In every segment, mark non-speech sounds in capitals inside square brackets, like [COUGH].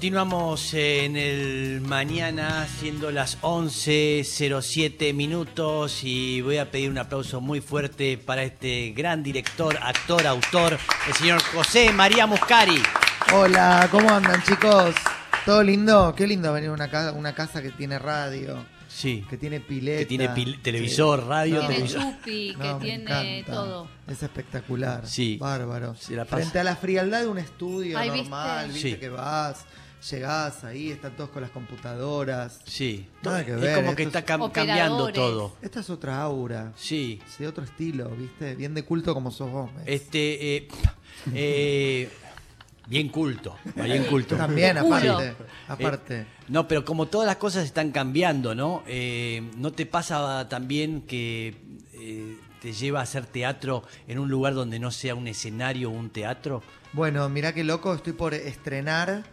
Continuamos en el mañana, siendo las 11.07 minutos, y voy a pedir un aplauso muy fuerte para este gran director, actor, autor, el señor José María Muscari. Hola, ¿cómo andan chicos? ¿Todo lindo? Qué lindo venir a una casa, una casa que tiene radio, Sí, que tiene pileta. que tiene pil- televisor, radio, No. Tiene televisor. chupi, que No, tiene encanta. todo. Es espectacular. Sí. Bárbaro. Se la pasa. Frente a la frialdad de un estudio Ay, normal, ¿viste? viste, Sí. que vas, llegás ahí, están todos con las computadoras. Sí, Nada que es ver, como que esto está es- cam- cambiando Operadores. todo. Esta es otra aura. Sí, Es de otro estilo, ¿viste? Bien de culto como sos vos. Mex. este, eh, eh, bien culto, bien culto. También, aparte. Aparte. Eh, no, pero como todas las cosas están cambiando, ¿no? Eh, ¿No te pasa también que eh, te lleva a hacer teatro en un lugar donde no sea un escenario o un teatro? Bueno, mirá qué loco, estoy por estrenar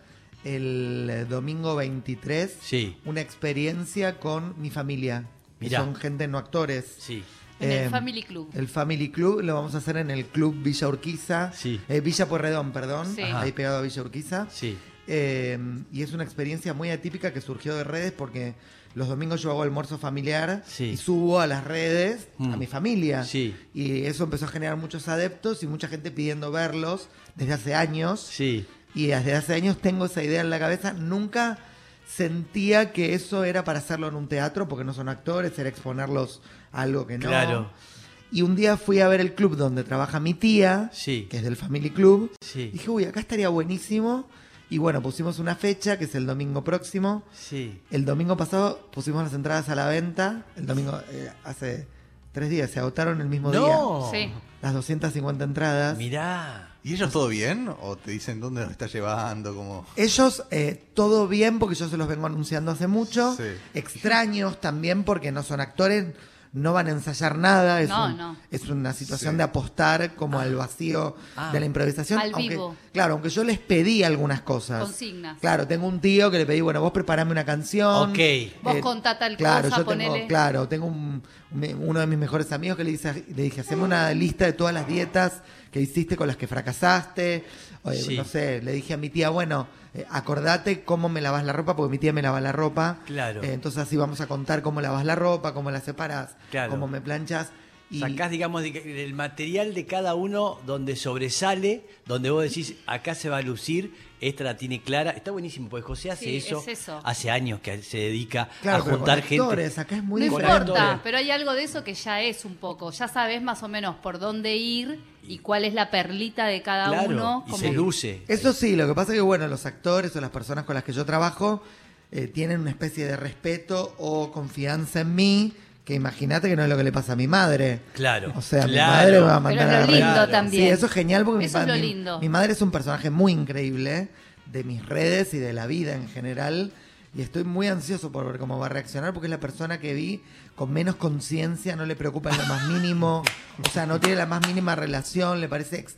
el eh, domingo 23 Sí, una experiencia con mi familia. Mirá. son gente no actores. sí. En Eh, el Family Club. El Family Club lo vamos a hacer en el Club Villa Urquiza. Sí. Eh, Villa Pueyrredón, perdón. Sí. Ahí pegado a Villa Urquiza. Sí, Eh, y es una experiencia muy atípica que surgió de redes porque los domingos yo hago almuerzo familiar Sí. y subo a las redes a Mm. mi familia. Sí. Y eso empezó a generar muchos adeptos y mucha gente pidiendo verlos desde hace años. sí. Y desde hace años tengo esa idea en la cabeza. Nunca sentía que eso era para hacerlo en un teatro porque no son actores, era exponerlos a algo que no. Claro. Y un día fui a ver el club donde trabaja mi tía, Sí. que es del Family Club. Sí. Dije, uy, acá estaría buenísimo. Y bueno, pusimos una fecha, que es el domingo próximo. Sí. El domingo pasado pusimos las entradas a la venta. El domingo, eh, hace tres días, se agotaron el mismo día. No. Sí. Las 250 entradas. Mirá. ¿Y ellos todo bien? ¿O te dicen dónde los estás llevando? Como... Ellos, eh, todo bien, porque yo se los vengo anunciando hace mucho. Sí. Extraños también, porque no son actores, no van a ensayar nada. Es, No, un- no. es una situación Sí. de apostar como al vacío Ah. de la improvisación. Al aunque, vivo. Claro, aunque yo les pedí algunas cosas. Consignas. Claro, tengo un tío que le pedí, bueno, vos preparame una canción. Ok. Vos contá tal claro, cosa, yo tengo, ponele. claro, tengo un- un- uno de mis mejores amigos que le, dice, le dije, haceme una lista de todas las dietas que hiciste con las que fracasaste. Sí. No sé, le dije a mi tía, bueno, eh, acordate cómo me lavas la ropa, porque mi tía me lava la ropa. Claro. Eh, entonces así vamos a contar cómo lavas la ropa, cómo la separas, Claro. cómo me planchas. Y Sacás, digamos, del material de cada uno donde sobresale, donde vos decís, acá se va a lucir, esta la tiene clara. Está buenísimo, porque José hace Sí, eso, es eso. hace años que se dedica claro, a pero juntar con gente. actores, acá es muy No diferente. importa, pero hay algo de eso que ya es un poco. Ya sabes más o menos por dónde ir y cuál es la perlita de cada Claro, uno. y como- se luce. Eso sí, lo que pasa es que, bueno, los actores o las personas con las que yo trabajo eh, tienen una especie de respeto o confianza en mí, que imagínate que no es lo que le pasa a mi madre. Claro. O sea, mi madre me va a Pero mandar es a lo la lindo red. también. Sí, eso es genial porque mi, es lo mi- lindo. mi madre es un personaje muy increíble de mis redes y de la vida en general. Y estoy muy ansioso por ver cómo va a reaccionar porque es la persona que vi con menos conciencia, no le preocupa en lo más mínimo, o sea, no tiene la más mínima relación, le parece ex-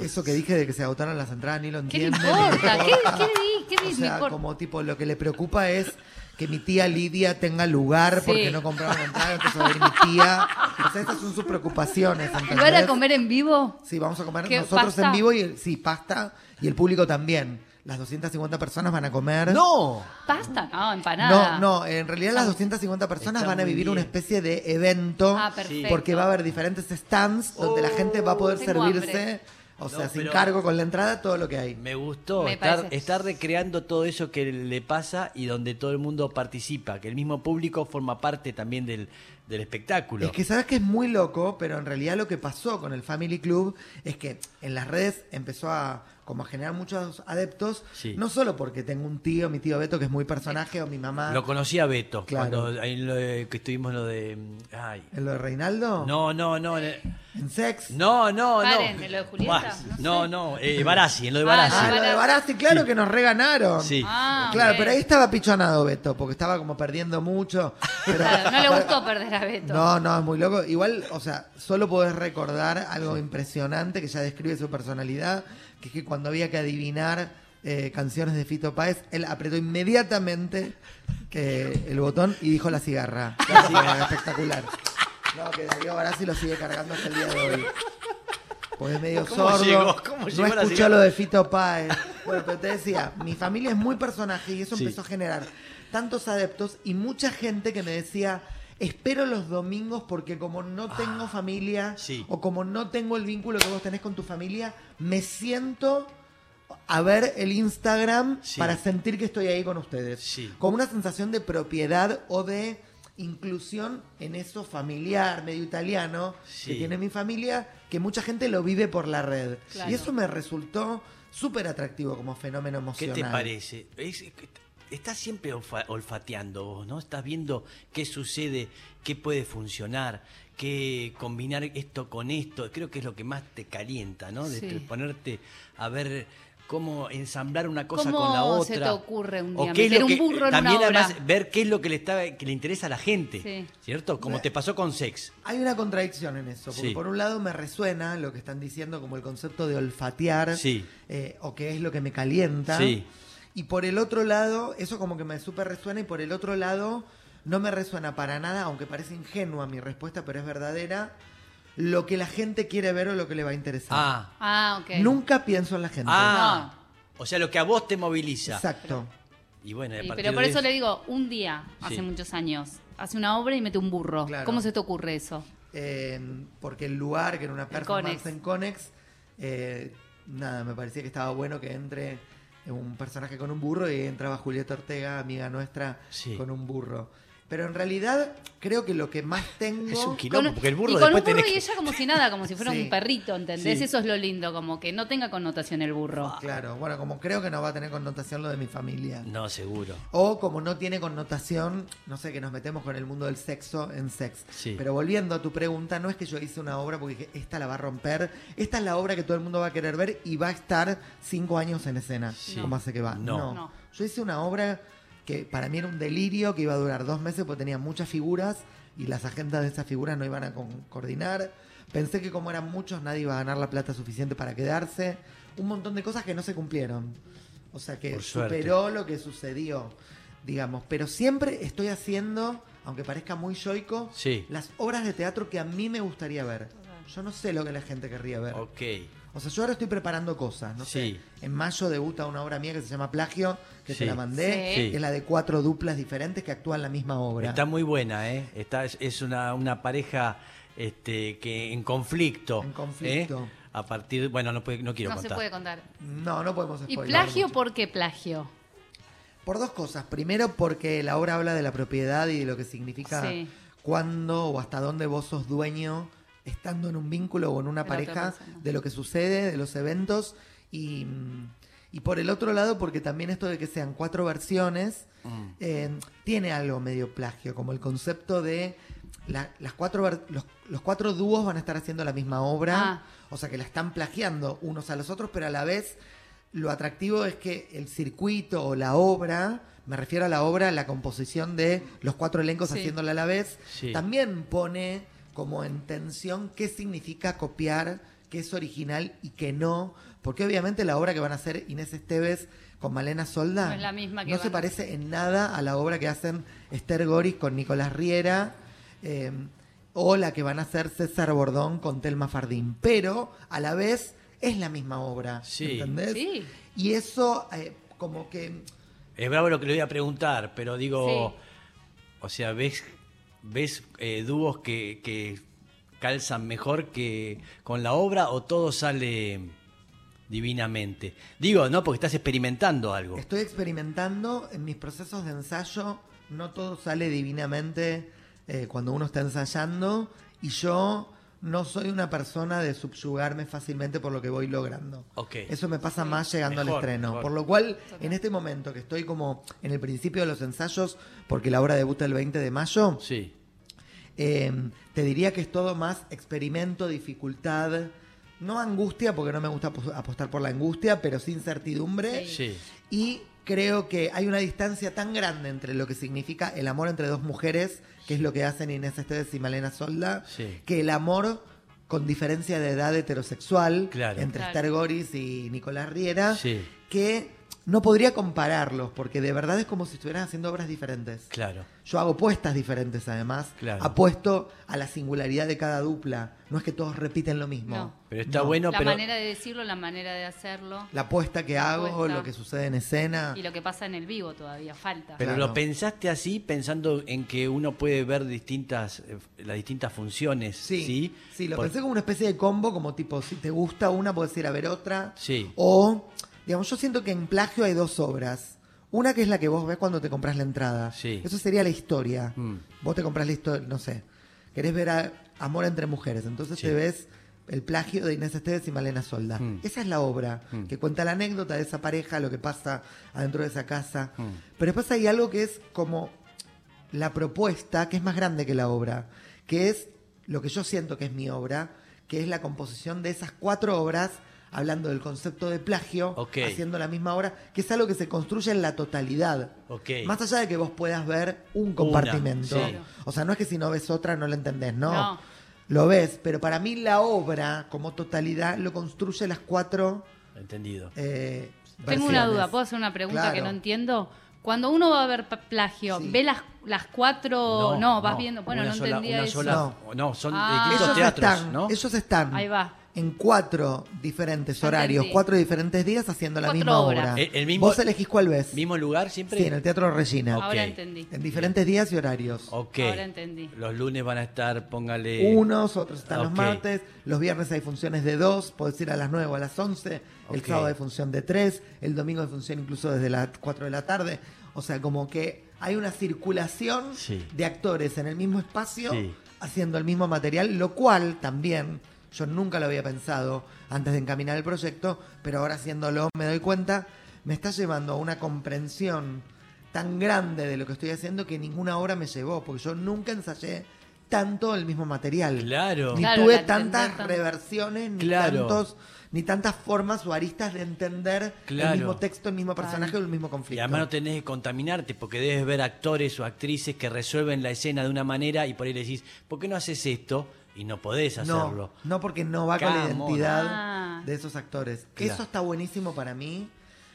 eso que dije de que se agotaron las entradas, ni lo ¿Qué le entiende. ni le importa? ¿Qué, importa. qué qué di- O me sea, importa? como tipo, lo que le preocupa es que mi tía Lidia tenga lugar Sí. porque no compraron entrada, entonces va a ir mi tía. O sea, estas son sus preocupaciones. ¿Y van a ¿entendés? comer en vivo? Sí, vamos a comer ¿Qué, nosotros pasta? en vivo y el- sí, pasta y el público también. Las 250 personas van a comer. ¡No! ¿Pasta? No, empanada. No, no, en realidad las 250 personas Está van a vivir una especie de evento Ah, perfecto. porque va a haber diferentes stands donde la gente va a poder tengo servirse, hambre. O sea, sin cargo con la entrada, todo lo que hay. Me gustó Me estar, parece. estar recreando todo eso que le pasa y donde todo el mundo participa, que el mismo público forma parte también del, del espectáculo. Es que sabes que es muy loco, pero en realidad lo que pasó con el Family Club es que en las redes empezó a como a generar muchos adeptos, Sí. no solo porque tengo un tío, mi tío Beto, que es muy personaje, o mi mamá. Lo conocí a Beto, Claro. cuando ahí lo de- que estuvimos lo de... Ay. ¿En lo de Reinaldo? No, no, no. eh, ¿En sex? No, no, Paren, no. ¿en lo de Julieta? No No, sé. no, eh, Barassi, en lo de Ah, Barassi. Ah, lo de Barassi, claro que nos reganaron. Sí. Ah, Claro, pero ahí estaba pichonado Beto, porque estaba como perdiendo mucho. [LAUGHS] Pero- Claro, no le gustó perder Beto. No, no, es muy loco. Igual, o sea, solo podés recordar algo impresionante que ya describe su personalidad, que es que cuando había que adivinar eh, canciones de Fito Páez, él apretó inmediatamente que el botón y dijo la cigarra. [LAUGHS] La cigarra, espectacular. No, que Darío Barassi lo sigue cargando hasta el día de hoy. Pues es medio ¿Cómo sordo. llegó? ¿Cómo no llegó la escuchó lo de Fito Páez. Bueno, pero te decía, mi familia es muy personaje y eso Sí. empezó a generar tantos adeptos y mucha gente que me decía, espero los domingos porque como no tengo familia Ah, sí. o como no tengo el vínculo que vos tenés con tu familia, me siento a ver el Instagram Sí. para sentir que estoy ahí con ustedes. Sí. Como una sensación de propiedad o de inclusión en eso familiar, medio italiano, Sí. que tiene mi familia, que mucha gente lo vive por la red. Claro. Y eso me resultó súper atractivo como fenómeno ¿Qué emocional. te parece? Es- estás siempre olfa- olfateando vos, ¿no? Estás viendo qué sucede, qué puede funcionar, qué combinar esto con esto. Creo que es lo que más te calienta, ¿no? De Sí. te- ponerte a ver cómo ensamblar una cosa ¿Cómo con la otra. se te ocurre un O día qué es meter lo un que- burro en también obra? además ver qué es lo que le está que le interesa a la gente, Sí. ¿cierto? Como te pasó con Sex. Hay una contradicción en eso, porque Sí. por un lado me resuena lo que están diciendo como el concepto de olfatear, Sí. eh, o que es lo que me calienta. Sí. Y por el otro lado, eso como que me súper resuena, y por el otro lado, no me resuena para nada, aunque parece ingenua mi respuesta, pero es verdadera, lo que la gente quiere ver o lo que le va a interesar. Ah, Ah, ok. Nunca pienso en la gente. ah. O sea, lo que a vos te moviliza. Exacto. Y bueno, Sí, pero por de eso le digo, un día, hace muchos años, hace una obra y mete un burro. Claro. ¿Cómo se te ocurre eso? Eh, porque el lugar, que era una performance Conex. en Conex, eh, nada, me parecía que estaba bueno que entre un personaje con un burro y entraba Julieta Ortega, amiga nuestra, Sí. con un burro. Pero en realidad creo que lo que más tengo... Es un quilombo, Con- porque el burro y con después un burro tenés y que- ella como si nada, como si fuera Sí. un perrito, ¿entendés? Sí. Eso es lo lindo, como que no tenga connotación el burro. Claro, bueno, como creo que no va a tener connotación lo de mi familia. No, seguro. O como no tiene connotación, no sé, que nos metemos con el mundo del sexo en sex. Sí. Pero volviendo a tu pregunta, no es que yo hice una obra porque dije, esta la va a romper, esta es la obra que todo el mundo va a querer ver y va a estar cinco años en escena. Sí. ¿Cómo hace que va? No. No. Yo hice una obra que para mí era un delirio, que iba a durar dos meses porque tenía muchas figuras y las agendas de esas figuras no iban a con- coordinar. Pensé que como eran muchos nadie iba a ganar la plata suficiente para quedarse. Un montón de cosas que no se cumplieron. O sea que superó lo que sucedió, digamos. Pero siempre estoy haciendo, aunque parezca muy yoico, Sí. las obras de teatro que a mí me gustaría ver. Yo no sé lo que la gente querría ver. Ok. O sea, yo ahora estoy preparando cosas, no Sí. sé. En mayo debuta una obra mía que se llama Plagio, que Sí. te la mandé. Sí. que Es la de cuatro duplas diferentes que actúan la misma obra. Está muy buena, ¿eh? Está, es, una, una pareja este, que en conflicto. En conflicto. ¿eh? A partir, bueno, no, puede- no quiero No se contar. puede contar. No, no podemos ¿Y spoiler plagio mucho. por qué plagio? Por dos cosas. Primero, porque la obra habla de la propiedad y de lo que significa Sí. cuándo o hasta dónde vos sos dueño, estando en un vínculo o en una pareja, de lo que sucede, de los eventos. Y, y por el otro lado, porque también esto de que sean cuatro versiones Mm. eh, tiene algo medio plagio, como el concepto de la- las cuatro los, los cuatro dúos van a estar haciendo la misma obra, Ah. o sea que la están plagiando unos a los otros, pero a la vez lo atractivo es que el circuito o la obra, me refiero a la obra, la composición de los cuatro elencos Sí. haciéndola a la vez, Sí. también pone como en tensión qué significa copiar, qué es original y qué no, porque obviamente la obra que van a hacer Inés Esteves con Malena Solda No es la misma que no se parece en nada a la obra que hacen Esther Goris con Nicolás Riera eh, o la que van a hacer César Bordón con Telma Fardín, pero a la vez es la misma obra, Sí. ¿entendés? Sí. Y eso eh, como que Es bravo lo que le voy a preguntar, pero digo, Sí. o sea, ¿ves, ves eh, dúos que, que calzan mejor que con la obra o todo sale divinamente? Digo, no, porque estás experimentando algo. Estoy experimentando en mis procesos de ensayo, no todo sale divinamente eh, cuando uno está ensayando y yo no soy una persona de subyugarme fácilmente por lo que voy logrando. Ok. Eso me pasa más llegando Mejor, al estreno. mejor. Por lo cual, en este momento que estoy como en el principio de los ensayos, porque la obra debuta el 20 de mayo, Sí, eh, te diría que es todo más experimento, dificultad, no angustia, porque no me gusta apos- apostar por la angustia, pero sí incertidumbre. sí. Y creo que hay una distancia tan grande entre lo que significa el amor entre dos mujeres, que es lo que hacen Inés Esteves y Malena Solda, Sí. que el amor con diferencia de edad heterosexual Claro. entre Claro. Esther Goris y Nicolás Riera, Sí. que no podría compararlos, porque de verdad es como si estuvieran haciendo obras diferentes. Claro. Yo hago puestas diferentes además. Claro. Apuesto a la singularidad de cada dupla. No es que todos repiten lo mismo. No. Pero está No. bueno, la pero manera de decirlo, la manera de hacerlo La apuesta que hago, apuesta. lo que sucede en escena. y lo que pasa en el vivo todavía falta. pero Claro. lo pensaste así pensando en que uno puede ver distintas eh, las distintas funciones, ¿sí? Sí, sí, lo Por- pensé como una especie de combo, como tipo, si te gusta una, puedes ir a ver otra. Sí. O, digamos, yo siento que en plagio hay dos obras. Una que es la que vos ves cuando te compras la entrada. Sí. Eso sería la historia. Mm. Vos te compras la historia, no sé. Querés ver a Amor entre mujeres. Entonces Sí. te ves el plagio de Inés Esteves y Malena Solda. Mm. Esa es la obra Mm. que cuenta la anécdota de esa pareja, lo que pasa adentro de esa casa. Pero después hay algo que es como la propuesta, que es más grande que la obra, que es lo que yo siento que es mi obra, que es la composición de esas cuatro obras, hablando del concepto de plagio, haciendo la misma obra, que es algo que se construye en la totalidad. Más allá de que vos puedas ver un compartimento. sí. O sea, no es que si no ves otra no la entendés, no. No. Lo ves, pero para mí la obra como totalidad lo construye las cuatro Entendido. eh, Tengo una duda, ¿puedo hacer una pregunta que no entiendo? Cuando uno va a ver plagio, Sí. ¿ve las, las cuatro? No, vas viendo. Bueno, una no sola- entendía una eso. sola- no, son Ah. distintos Ellos teatros, están, ¿no? ellos están Ahí va. En cuatro diferentes horarios, entendí. cuatro diferentes días haciendo la Cuatro misma obras. obra. El- el mismo- Vos elegís cuál ves. ¿Mismo lugar siempre? Sí, en el Teatro Regina. Ahora entendí. En diferentes días y horarios. Ok. Ahora entendí. Los lunes van a estar, póngale... Unos, otros están los martes. Los viernes hay funciones de dos, podés ir a las nueve o a las once. El sábado hay función de tres. El domingo hay función incluso desde las cuatro de la tarde. O sea, como que hay una circulación Sí. de actores en el mismo espacio Sí. haciendo el mismo material, lo cual también yo nunca lo había pensado antes de encaminar el proyecto, pero ahora haciéndolo me doy cuenta, me está llevando a una comprensión tan grande de lo que estoy haciendo que ninguna obra me llevó, porque yo nunca ensayé tanto el mismo material. Claro. Ni Claro, tuve entender tantas tan- reversiones, ni Claro. tantos, ni tantas formas o aristas de entender Claro. el mismo texto, el mismo personaje o el mismo Y conflicto. además no tenés que contaminarte porque debes ver actores o actrices que resuelven la escena de una manera y por ahí le decís, ¿por qué no haces esto? Y no podés hacerlo. No, no porque no va con la identidad Ah. de esos actores. Claro. Eso está buenísimo para mí.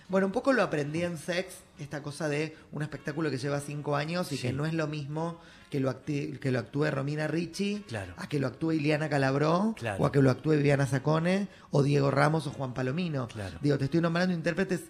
Bueno, un poco lo aprendí en Sex, esta cosa de un espectáculo que lleva cinco años y Sí. que no es lo mismo que lo, acti- que lo actúe Romina Ricci, Claro. a que lo actúe Iliana Calabró, Claro. o a que lo actúe Viviana Sacone, o Diego Ramos o Juan Palomino. Claro. Digo, te estoy nombrando intérpretes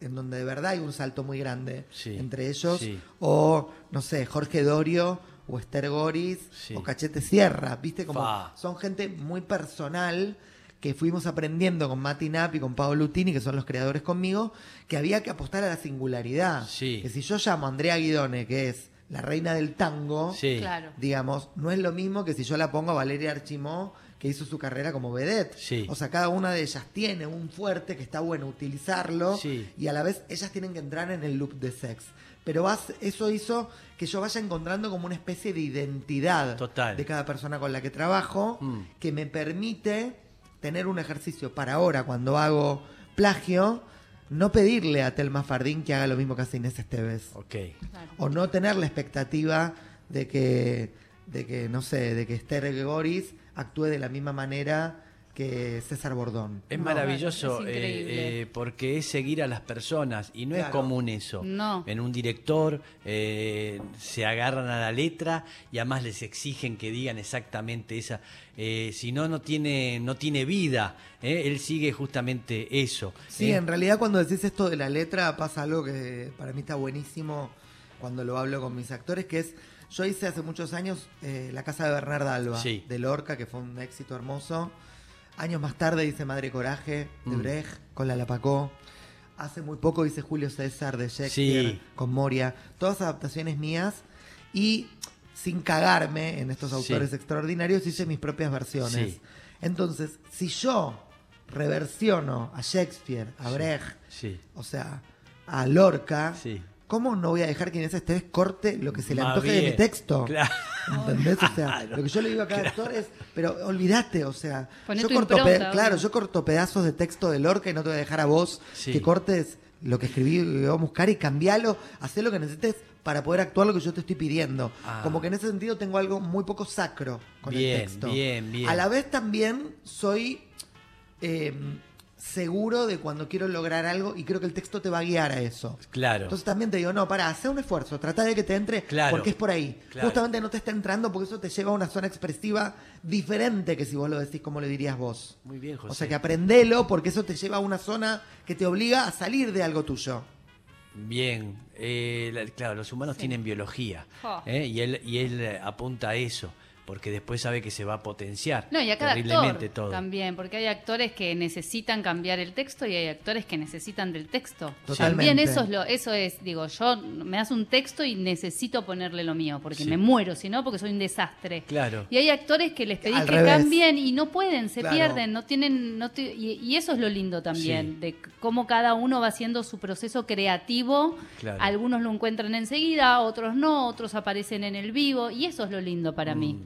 en donde de verdad hay un salto muy grande Sí. entre ellos, Sí. o no sé, Jorge Dorio, o Esther Goris, Sí. o Cachete Sierra, ¿viste? Como Fa. son gente muy personal que fuimos aprendiendo con Mati Nap y con Paolo Lutini, que son los creadores conmigo, que había que apostar a la singularidad. Sí. Que si yo llamo a Andrea Guidone, que es la reina del tango, Sí. Claro. digamos, no es lo mismo que si yo la pongo a Valeria Archimó, que hizo su carrera como vedette. Sí. O sea, cada una de ellas tiene un fuerte que está bueno utilizarlo Sí. y a la vez ellas tienen que entrar en el loop de sex. Pero vas- eso hizo que yo vaya encontrando como una especie de identidad Total. de cada persona con la que trabajo Mm. que me permite tener un ejercicio para ahora cuando hago plagio, no pedirle a Telma Fardín que haga lo mismo que hace Inés Esteves Ok. Claro. o no tener la expectativa de que, de que no sé, de que Esther Goris actúe de la misma manera que César Bordón. Es No. maravilloso es eh, eh, porque es seguir a las personas y no es común eso. No. En un director eh, se agarran a la letra y además les exigen que digan exactamente esa. eh, si no, no tiene, no tiene vida. ¿eh? Él sigue justamente eso. Sí, ¿eh? en realidad cuando decís esto de la letra pasa algo que para mí está buenísimo cuando lo hablo con mis actores, que es, yo hice hace muchos años eh, La Casa de Bernarda Alba, Sí. de Lorca, que fue un éxito hermoso. Años más tarde hice Madre Coraje, de Mm. Brecht, con la Lapacó. Hace muy poco hice Julio César, de Shakespeare, Sí. con Moria. Todas adaptaciones mías. Y sin cagarme en estos Sí. autores extraordinarios, hice mis propias versiones. Sí. Entonces, si yo reversiono a Shakespeare, a Brecht, Sí. o sea, a Lorca, Sí. ¿Cómo no voy a dejar que Inés Esteves corte lo que se le antoje de mi texto? Claro. ¿Entendés? O sea, [LAUGHS] lo que yo le digo a cada actor es, pero olvídate, o sea, Poné yo corto, impronta, claro, yo corto pedazos de texto de Lorca y no te voy a dejar a vos Sí. que cortes lo que escribí y voy a buscar y cambialo, hacer lo que necesites para poder actuar lo que yo te estoy pidiendo. Ah. Como que en ese sentido tengo algo muy poco sacro con Bien, el texto. bien, bien. A la vez también soy eh, seguro de cuando quiero lograr algo y creo que el texto te va a guiar a eso. Claro. Entonces también te digo, no, para, hace un esfuerzo, trata de que te entre Claro. porque es por ahí. Claro. Justamente no te está entrando porque eso te lleva a una zona expresiva diferente que si vos lo decís como lo dirías vos. Muy bien, José. O sea que aprendelo porque eso te lleva a una zona que te obliga a salir de algo tuyo. Bien, eh, la- claro, los humanos Sí. tienen biología. ¿eh? y él y él eh, apunta a eso porque después sabe que se va a potenciar No, y a cada terriblemente actor todo. también, porque hay actores que necesitan cambiar el texto y hay actores que necesitan del texto. Totalmente. También eso es lo, eso es, digo, yo me das un texto y necesito ponerle lo mío, porque Sí. me muero, si no, porque soy un desastre. Claro. Y hay actores que les pedís Al que revés. cambien y no pueden, se Claro. pierden, no tienen, no ti- y, y eso es lo lindo también, Sí. de cómo cada uno va haciendo su proceso creativo. Claro. Algunos lo encuentran enseguida, otros no, otros aparecen en el vivo, y eso es lo lindo para mí.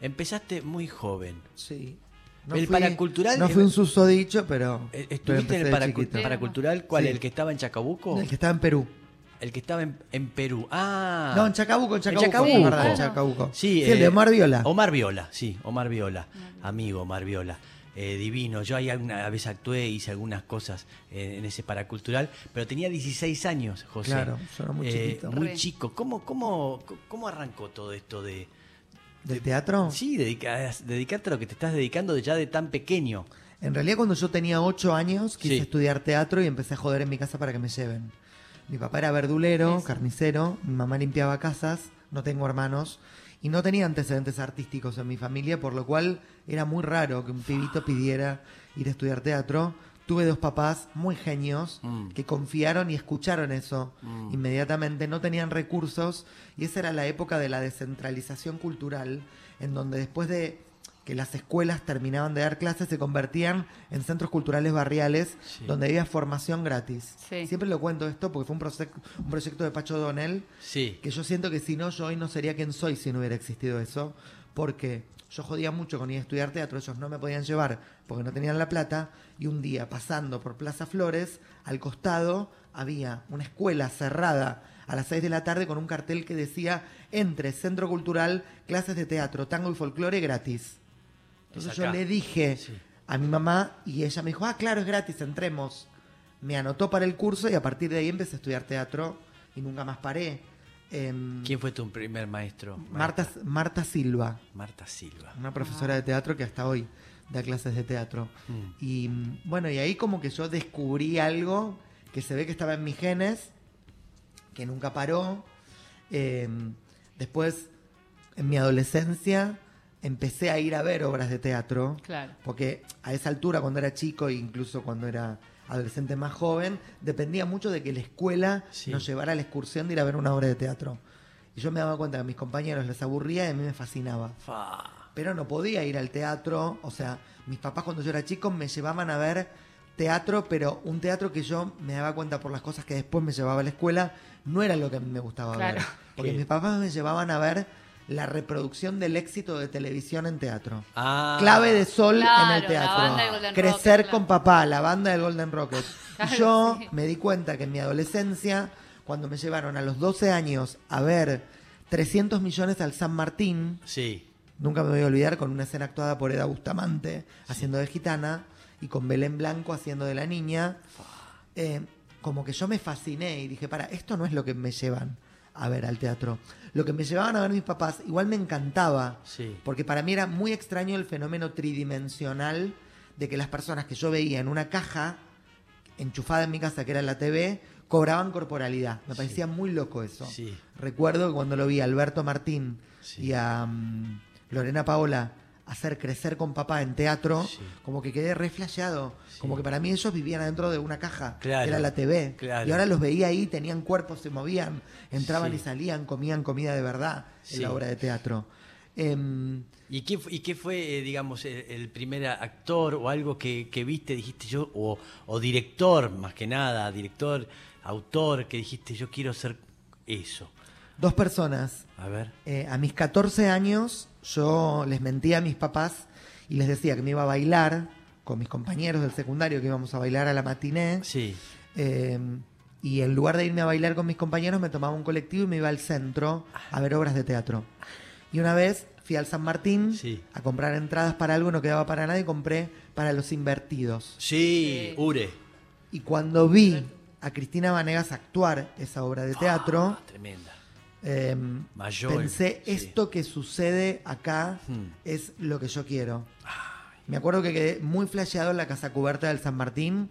Empezaste muy joven. Sí. El paracultural No fui un susodicho, pero. Eh, pero ¿Estuviste en el paracu- chiquito. paracultural? ¿Cuál? Sí. ¿El que estaba en Chacabuco? El que estaba en Perú. El que estaba en, en Perú. Ah. No, en Chacabuco, en Chacabuco. Chacabuco. verdad, en. Chacabuco. Sí, el de eh, Omar Viola. Omar Viola, sí, Omar Viola. Amigo Omar Viola. Eh, divino. Yo ahí alguna vez actué, hice algunas cosas eh, en ese paracultural, pero tenía 16 años, José. Claro, yo era muy Eh, chiquito. Muy Re. chico. ¿Cómo, cómo, ¿Cómo arrancó todo esto de, ¿Del teatro? sí, dedica- dedicarte a lo que te estás dedicando de ya de tan pequeño? En realidad, cuando yo tenía ocho años, quise Sí. estudiar teatro y empecé a joder en mi casa para que me lleven. Mi papá era verdulero, carnicero, mi mamá limpiaba casas, no tengo hermanos y no tenía antecedentes artísticos en mi familia, por lo cual era muy raro que un pibito pidiera ir a estudiar teatro. Tuve dos papás muy genios Mm. que confiaron y escucharon eso Mm. inmediatamente, no tenían recursos y esa era la época de la descentralización cultural, en donde después de que las escuelas terminaban de dar clases se convertían en centros culturales barriales Sí. donde había formación gratis. Sí. Siempre lo cuento esto porque fue un, proce- un proyecto de Pacho Donel Sí. que yo siento que si no, yo hoy no sería quien soy si no hubiera existido eso, porque yo jodía mucho con ir a estudiar teatro, ellos no me podían llevar porque no tenían la plata, y un día pasando por Plaza Flores, al costado había una escuela cerrada a las 6 de la tarde con un cartel que decía entre Centro Cultural, clases de teatro, tango y folclore gratis. Entonces Es yo le dije Sí. a mi mamá y ella me dijo, ah, claro, es gratis, entremos. Me anotó para el curso y a partir de ahí empecé a estudiar teatro y nunca más paré. Em, ¿Quién fue tu primer maestro? Marta, Marta Silva, Marta Silva. una profesora de teatro que hasta hoy da clases de teatro. Mm. Y mm, bueno, y ahí como que yo descubrí algo que se ve que estaba en mis genes, que nunca paró. Eh, después, en mi adolescencia, empecé a ir a ver obras de teatro. Claro. Porque a esa altura, cuando era chico incluso cuando era adolescente más joven, dependía mucho de que la escuela Sí. nos llevara a la excursión de ir a ver una obra de teatro. Y yo me daba cuenta que a mis compañeros les aburría y a mí me fascinaba. Fa. Pero no podía ir al teatro, o sea, mis papás cuando yo era chico me llevaban a ver teatro, pero un teatro que yo me daba cuenta por las cosas que después me llevaba a la escuela, no era lo que a mí me gustaba Claro. ver. Porque mis papás me llevaban a ver la reproducción del éxito de televisión en teatro. Ah. Clave de sol Claro, en el la teatro. banda del Golden Crecer Rocket, claro. con papá, la banda del Golden Rocket. [LAUGHS] Claro, y yo sí. me di cuenta que en mi adolescencia, cuando me llevaron a los 12 años a ver 300 millones al San Martín, Sí. nunca me voy a olvidar con una escena actuada por Eda Bustamante haciendo de gitana y con Belén Blanco haciendo de la niña, eh, como que yo me fasciné y dije, para, esto no es lo que me llevan a ver al teatro. Lo que me llevaban a ver mis papás igual me encantaba, Sí. porque para mí era muy extraño el fenómeno tridimensional de que las personas que yo veía en una caja enchufada en mi casa, que era la TV, cobraban corporalidad. Me parecía muy loco eso. Sí. Recuerdo que cuando lo vi a Alberto Martín y a mm, Lorena Paola hacer crecer con papá en teatro, Sí. como que quedé reflejado. Sí. Como que para mí ellos vivían adentro de una caja, Claro. que era la TV. Claro. Y ahora los veía ahí, tenían cuerpos, se movían, entraban Sí. y salían, comían comida de verdad en la obra de teatro. Em, ¿Y qué, y qué fue, eh, digamos, el, el primer actor o algo que, que viste, dijiste yo, o, o director, más que nada, director, autor, que dijiste yo quiero ser eso? Dos personas. A ver. Eh, a mis 14 años yo les mentía a mis papás y les decía que me iba a bailar con mis compañeros del secundario, que íbamos a bailar a la matiné. Sí. Eh, y en lugar de irme a bailar con mis compañeros, me tomaba un colectivo y me iba al centro a ver obras de teatro. Y una vez fui al San Martín Sí. a comprar entradas para algo, no quedaba para nadie, compré para los invertidos. Sí, Sí. Ure. Y cuando vi a Cristina Vanegas actuar esa obra de teatro, Ah, tremenda. Eh, Mayor, pensé, sí. esto que sucede acá Hmm. es lo que yo quiero. Me acuerdo que quedé muy flasheado en la casa cubierta del San Martín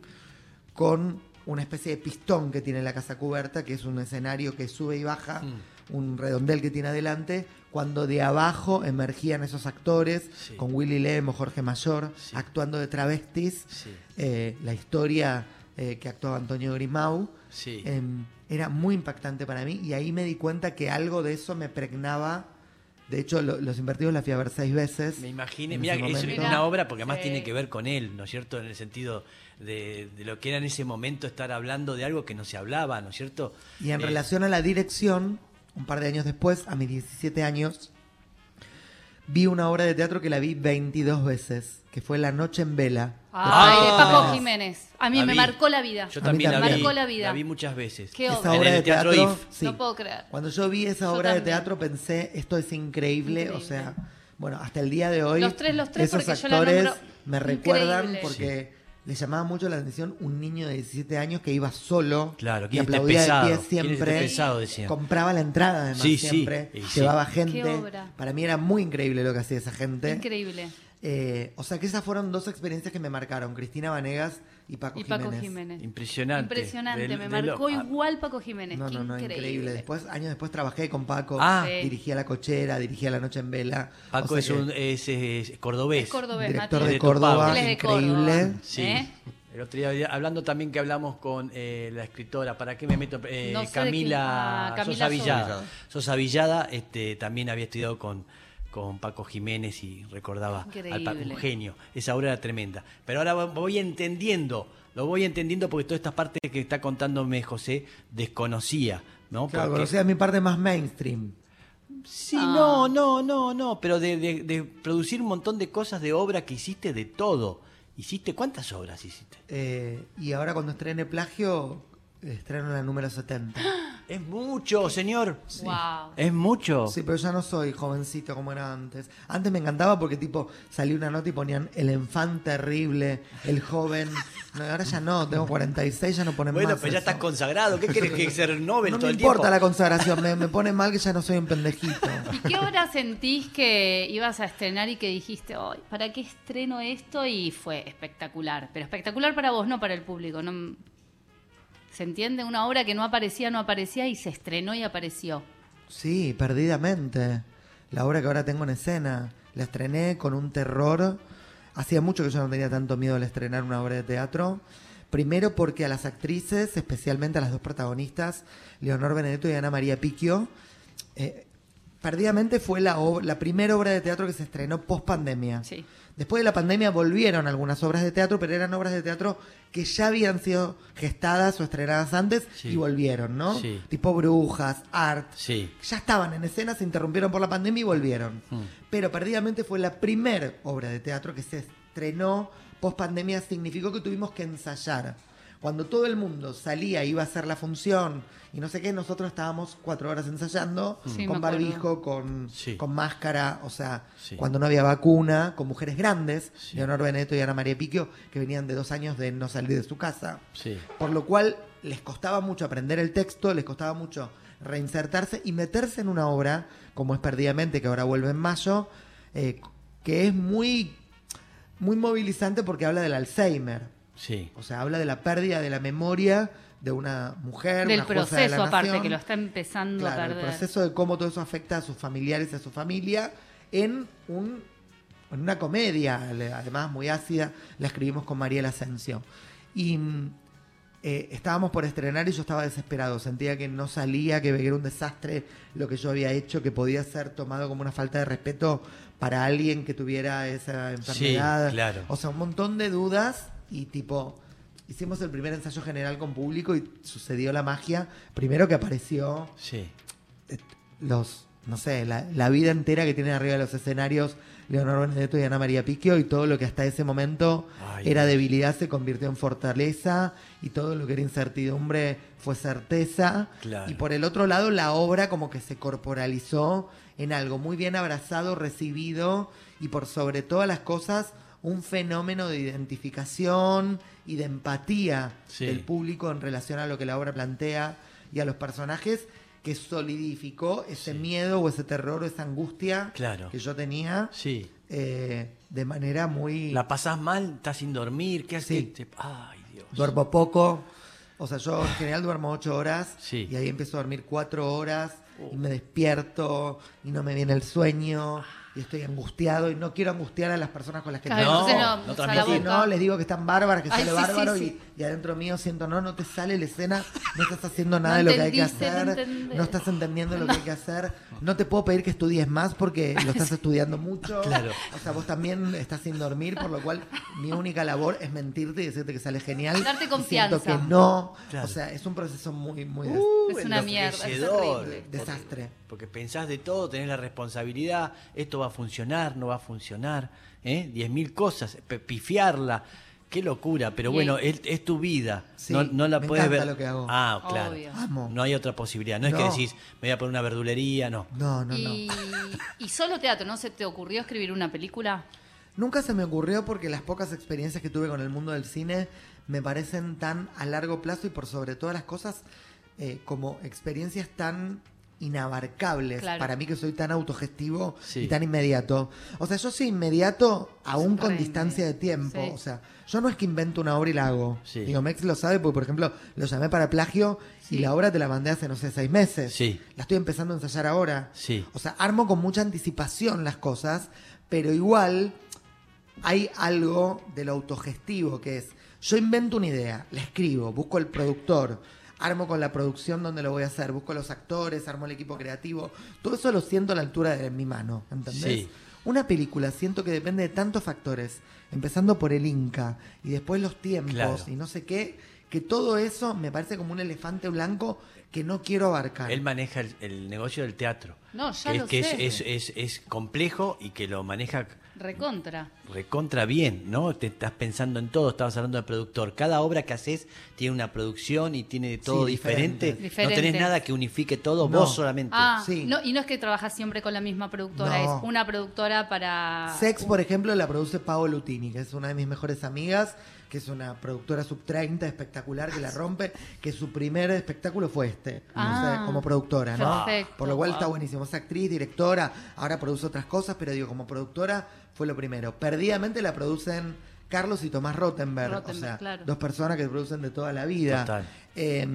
con una especie de pistón que tiene la casa cubierta, que es un escenario que sube y baja, Hmm. un redondel que tiene adelante, cuando de abajo emergían esos actores, Sí. con Willy Lemo, Jorge Mayor, Sí. actuando de travestis, Sí. eh, la historia eh, que actuaba Antonio Grimau. Sí. Em, era muy impactante para mí y ahí me di cuenta que algo de eso me pregnaba. De hecho, lo- Los Invertidos la fui a ver seis veces. Me imaginé, mira, es una obra porque además Sí. tiene que ver con él, ¿no es cierto? En el sentido de, de lo que era en ese momento estar hablando de algo que no se hablaba, ¿no es cierto? Y en Eh, relación a la dirección, un par de años después, a mis 17 años, vi una obra de teatro que la vi 22 veces, que fue La Noche en Vela. Ay, de Ah. Paco Jiménez. A mí La me vi. marcó la vida. Yo A mí también la vi, también. Marcó la vida. la vi muchas veces. Qué Esa obra. En obra el de Teatro teatro, IF. sí. No puedo creer. Cuando yo vi esa Yo obra de también. teatro pensé, esto es increíble, Increíble. o sea, bueno, hasta el día de hoy Los tres, los tres, esos porque yo la actores nombro me recuerdan increíble. porque les llamaba mucho la atención un niño de 17 años que iba solo Claro, y ¿quién es este aplaudía pesado? de ¿Quién pie es este siempre, pesado? Decían. compraba la entrada además Sí, sí, siempre, y sí. llevaba Qué gente, obra. para mí era muy increíble lo que hacía esa gente. Increíble. Eh, o sea que esas fueron dos experiencias que me marcaron, Cristina Vanegas y Paco Y Paco Jiménez. Jiménez. Impresionante. Impresionante. Del- me lo- marcó igual Paco Jiménez. No, no, no, increíble. increíble. Después, años después trabajé con Paco, Ah. Sí. dirigía La Cochera, dirigía La Noche en Vela. Paco O sea es, que un, es, es cordobés. Es cordobés, director Mati. de Córdoba, de increíble. Córdoba. Sí. ¿Eh? El otro día, hablando también que hablamos con eh, la escritora, ¿para qué me meto? Eh, No sé Camila. Ah, Camila Sosa Villada. Sosa. Sosa Villada este, también había estudiado con, con Paco Jiménez y recordaba al Paco, un genio. Esa obra era tremenda. Pero ahora voy entendiendo, lo voy entendiendo porque toda esta parte que está contándome José desconocía. ¿no? Claro, Porque- conocía mi parte más mainstream. Sí, Ah. no, no, no, no, pero de, de- de producir un montón de cosas de obra que hiciste de todo. ¿Hiciste cuántas obras hiciste? Eh, y ahora cuando estrene Plagio, estreno la número 70. [GASPS] Es mucho, señor. Wow. Es mucho. Sí, pero ya no soy jovencito como era antes. Antes me encantaba porque tipo salía una nota y ponían el enfant terrible, el joven. [LAUGHS] No, ahora ya no, tengo 46, ya no ponen bueno, más. pero ya eso. estás consagrado. ¿Qué querés que ser Nobel No todo me el importa tiempo? la consagración, me, me pone mal que ya no soy un pendejito. [LAUGHS] ¿Y qué hora sentís que ibas a estrenar y que dijiste, hoy ¿para qué estreno esto? Y fue espectacular. Pero espectacular para vos, no para el público. No... ¿Se entiende? Una obra que no aparecía, no aparecía y se estrenó y apareció. Sí, perdidamente. La obra que ahora tengo en escena. La estrené con un terror. Hacía mucho que yo no tenía tanto miedo al estrenar una obra de teatro. Primero porque a las actrices, especialmente a las dos protagonistas, Leonor Benedetto y Ana María Picchio, eh, perdidamente fue la, primera obra de teatro que se estrenó post pandemia. Sí. Después de la pandemia volvieron algunas obras de teatro, pero eran obras de teatro que ya habían sido gestadas o estrenadas antes Sí. y volvieron, ¿no? Sí. Tipo Brujas, Art, Sí. ya estaban en escena, se interrumpieron por la pandemia y volvieron. Mm. Pero perdidamente fue la primer obra de teatro que se estrenó post pandemia, significó que tuvimos que ensayar. Cuando todo el mundo salía, iba a hacer la función y no sé qué, nosotros estábamos cuatro horas ensayando Sí, con barbijo, con, Sí. con máscara, o sea, Sí. cuando no había vacuna, con mujeres grandes, Sí. Leonor Benedetto y Ana María Piquio, que venían de dos años de no salir de su casa. Sí. Por lo cual les costaba mucho aprender el texto, les costaba mucho reinsertarse y meterse en una obra, como es Perdidamente, que ahora vuelve en mayo, eh, que es muy, muy movilizante porque habla del Alzheimer. Sí. O sea, habla de la pérdida de la memoria de una mujer, Del una jueza de la proceso, aparte, nación. que lo está empezando Claro, a el perder. proceso de cómo todo eso afecta a sus familiares y a su familia en un en una comedia, además muy ácida, la escribimos con Mariela Asensio. Y eh, estábamos por estrenar y yo estaba desesperado, sentía que no salía, que era un desastre lo que yo había hecho, que podía ser tomado como una falta de respeto para alguien que tuviera esa enfermedad. claro. O sea, un montón de dudas y tipo, hicimos el primer ensayo general con público y sucedió la magia. Primero que apareció Sí. eh, los no sé, la, la vida entera que tienen arriba de los escenarios Leonor Benedetto y Ana María Picchio y todo lo que hasta ese momento Ay, era debilidad se convirtió en fortaleza y todo lo que era incertidumbre fue certeza. Claro. Y por el otro lado, la obra como que se corporalizó en algo muy bien abrazado, recibido y por sobre todas las cosas un fenómeno de identificación y de empatía Sí. del público en relación a lo que la obra plantea y a los personajes que solidificó ese miedo o ese terror o esa angustia Claro. que yo tenía Sí. eh, de manera muy... ¿La pasás mal? ¿Estás sin dormir? ¿Qué haces? Sí. Te- Ay, Dios. Duermo poco. O sea, yo en general duermo ocho horas Sí. y ahí empiezo a dormir cuatro horas y me despierto y no me viene el sueño y estoy angustiado y no quiero angustiar a las personas con las que Claro, No, entonces no no, no si no, les digo que están bárbaras, que Ay, sale sí, sí, bárbaro sí. Y, y adentro mío siento, no, no te sale la escena, no estás haciendo nada No de lo que hay que hacer, no estás entendiendo lo que hay que hacer, [LAUGHS] no te puedo pedir que estudies más porque lo estás [LAUGHS] estudiando mucho. Claro. O sea, vos también estás sin dormir, por lo cual mi única labor es mentirte y decirte que sale genial. Darte Y Siento confianza. que no. Claro. O sea, es un proceso muy, muy Uh, Es una mierda, es horrible. desastre. Porque pensás de todo, tenés la responsabilidad, esto va a funcionar, no va a funcionar, ¿eh? Diez mil cosas, pifiarla, qué locura, pero bueno, es, es tu vida, Sí, no, no la me puedes ver. lo que hago. Ah, claro. Obvio. No hay otra posibilidad, no es que No. decís, me voy a poner una verdulería, no. No, no, no. Y, y solo teatro, ¿no se te ocurrió escribir una película? Nunca se me ocurrió porque las pocas experiencias que tuve con el mundo del cine me parecen tan a largo plazo y por sobre todas las cosas eh, como experiencias tan inabarcables Claro. para mí que soy tan autogestivo Sí. y tan inmediato. O sea, yo soy inmediato aún con distancia de tiempo. sí. O sea, yo no es que invento una obra y la hago. Sí. Digo, Mex lo sabe porque, por ejemplo, lo llamé para plagio y la obra te la mandé hace, no sé, seis meses. Sí. La estoy empezando a ensayar ahora. Sí. O sea, armo con mucha anticipación las cosas, pero igual hay algo de lo autogestivo que es, yo invento una idea, la escribo, busco el productor, armo con la producción donde lo voy a hacer, busco los actores, armo el equipo creativo, todo eso lo siento a la altura de mi mano, ¿entendés? Sí. Una película siento que depende de tantos factores, empezando por el Inca y después los tiempos Claro. y no sé qué, que todo eso me parece como un elefante blanco que no quiero abarcar. Él maneja el, el negocio del teatro. No, ya que lo es, que sé. Es, es, es, es complejo y que lo maneja Recontra. recontra bien, ¿no? Te estás pensando en todo, estabas hablando de productor. Cada obra que haces tiene una producción y tiene todo Sí, diferente. diferente. No tenés nada que unifique todo, No. vos solamente. Ah, Sí. no, y no es que trabajas siempre con la misma productora, No. es una productora para... Sex, por ejemplo, la produce Paolo Lutini, que es una de mis mejores amigas, que es una productora sub 30 espectacular que la rompe, que su primer espectáculo fue este, o Ah, sea, como productora, ¿no? perfecto. Por lo cual está buenísimo. Es actriz, directora, ahora produce otras cosas, pero digo, como productora fue lo primero. Perdidamente la producen Carlos y Tomás Rottenberg, o sea, claro. dos personas que producen de toda la vida. Total. Eh,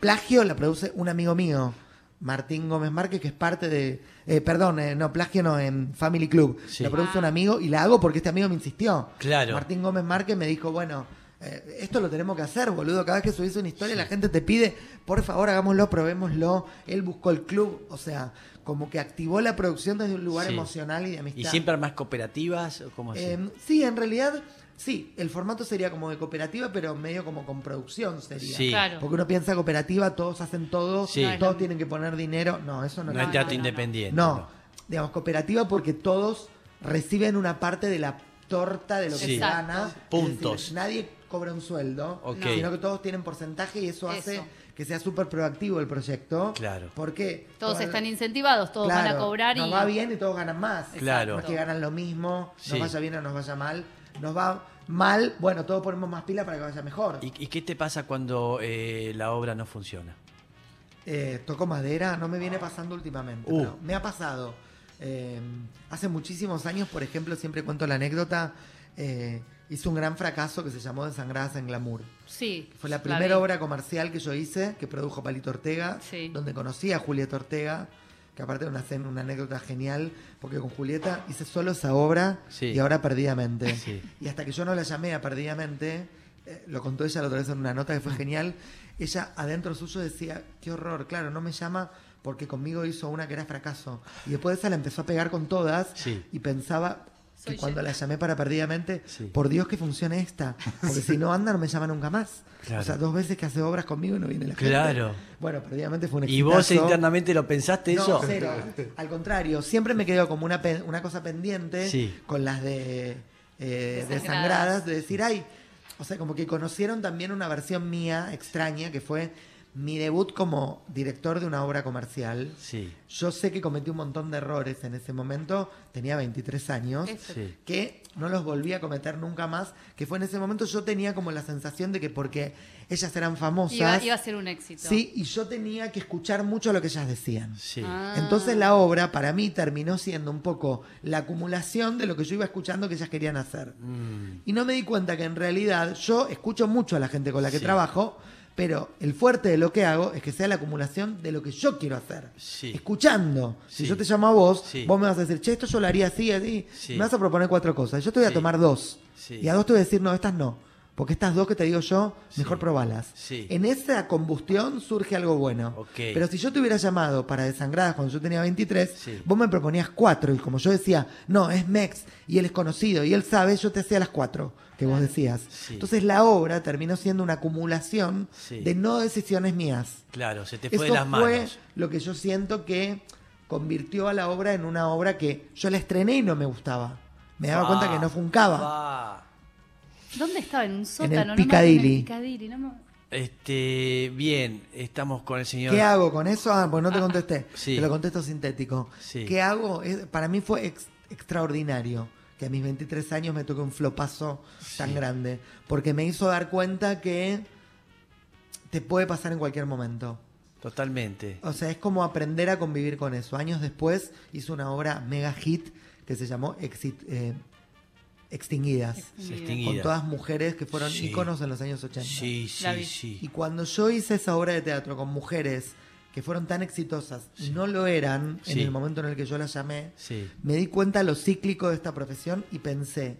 plagio la produce un amigo mío, Martín Gómez Márquez, que es parte de. eh, perdón, eh, no, plagio no, en Family Club. Sí. La produce un amigo y la hago porque este amigo me insistió. Claro. Martín Gómez Márquez me dijo, bueno. eh, esto lo tenemos que hacer, boludo. Cada vez que subís una historia, la gente te pide, por favor, hagámoslo, probémoslo. Él buscó el club, o sea, como que activó la producción desde un lugar Sí. emocional y de amistad. ¿Y siempre armás cooperativas? o ¿Cómo así? Eh, sí, en realidad, sí. El formato sería como de cooperativa, pero medio como con producción sería. Sí. Claro. Porque uno piensa cooperativa, todos hacen todo, Sí. No, todos no. tienen que poner dinero. No, eso no, no, es no, teatro no, no. independiente. No, digamos, cooperativa porque todos reciben una parte de la torta de lo que Sí. se gana. Puntos. decir, nadie cobra un sueldo, sino que todos tienen porcentaje y eso, hace que sea súper proactivo el proyecto. Claro. Porque Todos están incentivados, todos van a cobrar y... Nos va bien y todos ganan más. Claro. No es que ganan lo mismo, nos Sí. vaya bien o nos vaya mal. Nos va mal, bueno, todos ponemos más pila para que vaya mejor. ¿Y, y qué te pasa cuando eh, la obra no funciona? Eh, toco madera, no me viene pasando últimamente. Uh. pero me ha pasado. Eh, hace muchísimos años, por ejemplo, siempre cuento la anécdota. eh, hice un gran fracaso que se llamó Desangradas en Glamour. Sí. Fue la primera obra comercial que yo hice, que produjo Palito Ortega, Sí. donde conocí a Julieta Ortega, que aparte una, una anécdota genial, porque con Julieta hice solo esa obra Sí. y ahora perdidamente. Sí. Y hasta que yo no la llamé a perdidamente, eh, lo contó ella la otra vez en una nota que fue genial, ella adentro suyo decía, qué horror, claro, no me llama porque conmigo hizo una que era fracaso. Y después de esa la empezó a pegar con todas Sí. y pensaba, Soy que cuando Jen. la llamé para Perdidamente, Sí. por Dios que funcione esta, porque si no anda no me llama nunca más. Claro. O sea, dos veces que hace obras conmigo y no viene la gente. Claro. Bueno, Perdidamente fue un ¿Y vos exitazo. internamente lo pensaste No, eso? cero. Al contrario, siempre me quedo como una, una cosa pendiente Sí. con las de eh, desangradas, de decir, ay, o sea, como que conocieron también una versión mía extraña, que fue mi debut como director de una obra comercial. Sí. Yo sé que cometí un montón de errores en ese momento, tenía 23 años. Sí. que no los volví a cometer nunca más, que fue en ese momento yo tenía como la sensación de que porque ellas eran famosas, Iba, iba a ser un éxito. sí, y yo tenía que escuchar mucho lo que ellas decían. Sí. Ah. Entonces la obra para mí terminó siendo un poco la acumulación de lo que yo iba escuchando que ellas querían hacer. Mm, Y no me di cuenta que en realidad yo escucho mucho a la gente con la que Sí. trabajo, pero el fuerte de lo que hago es que sea la acumulación de lo que yo quiero hacer. Sí. Escuchando. Si Sí. yo te llamo a vos, Sí. vos me vas a decir, che, esto yo lo haría así, así. Sí. Me vas a proponer cuatro cosas. Yo te voy a tomar dos. Y a dos te voy a decir, no, estas no. Porque estas dos que te digo yo, mejor Sí. probalas. Sí. En esa combustión surge algo bueno. Ok. Pero si yo te hubiera llamado para desangradas cuando yo tenía 23, Sí. vos me proponías cuatro. Y como yo decía, no, es Mex y él es conocido y él sabe, yo te hacía las cuatro que vos decías. Sí. Entonces la obra terminó siendo una acumulación de no decisiones mías. Claro, se te fue Eso de las fue manos. lo que yo siento que convirtió a la obra en una obra que yo la estrené y no me gustaba. Me daba Ah, cuenta que no funcaba. ah. ¿Dónde estaba? En un sótano. En el Piccadilly, no me- Este, bien, estamos con el señor. ¿Qué hago con eso? Ah, pues no te contesté. Sí. Te lo contesto sintético. Sí. ¿Qué hago? Es- para mí fue ex- extraordinario que a mis 23 años me toque un flopazo tan grande. Porque me hizo dar cuenta que te puede pasar en cualquier momento. Totalmente. O sea, es como aprender a convivir con eso. Años después hizo una obra mega hit que se llamó Exit- eh, Extinguidas. Con todas mujeres que fueron Sí. íconos en los años 80. Sí, sí, sí. Y cuando yo hice esa obra de teatro con mujeres que fueron tan exitosas y no lo eran en el momento en el que yo las llamé, Sí. me di cuenta lo cíclico de esta profesión y pensé,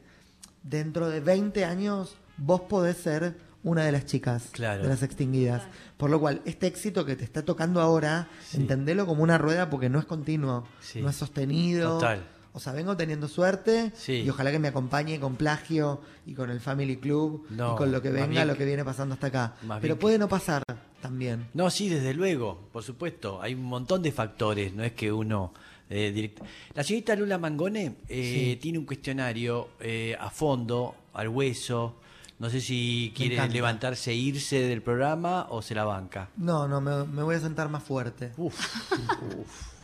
dentro de 20 años vos podés ser una de las chicas Claro. de las extinguidas. Por lo cual, este éxito que te está tocando ahora, Sí. entendelo como una rueda porque no es continuo, Sí. no es sostenido. Total. O sea, vengo teniendo suerte Sí. y ojalá que me acompañe con plagio y con el Family Club No, y con lo que venga, lo que- viene pasando hasta acá. Pero puede no pasar también. No, sí, desde luego, por supuesto. Hay un montón de factores, no es que uno... eh, direct- La señorita Lula Mangone eh, Sí. tiene un cuestionario eh, a fondo, al hueso. No sé si quiere levantarse e irse del programa o se la banca. No, no, me, me voy a sentar más fuerte. Uf, [LAUGHS] uf.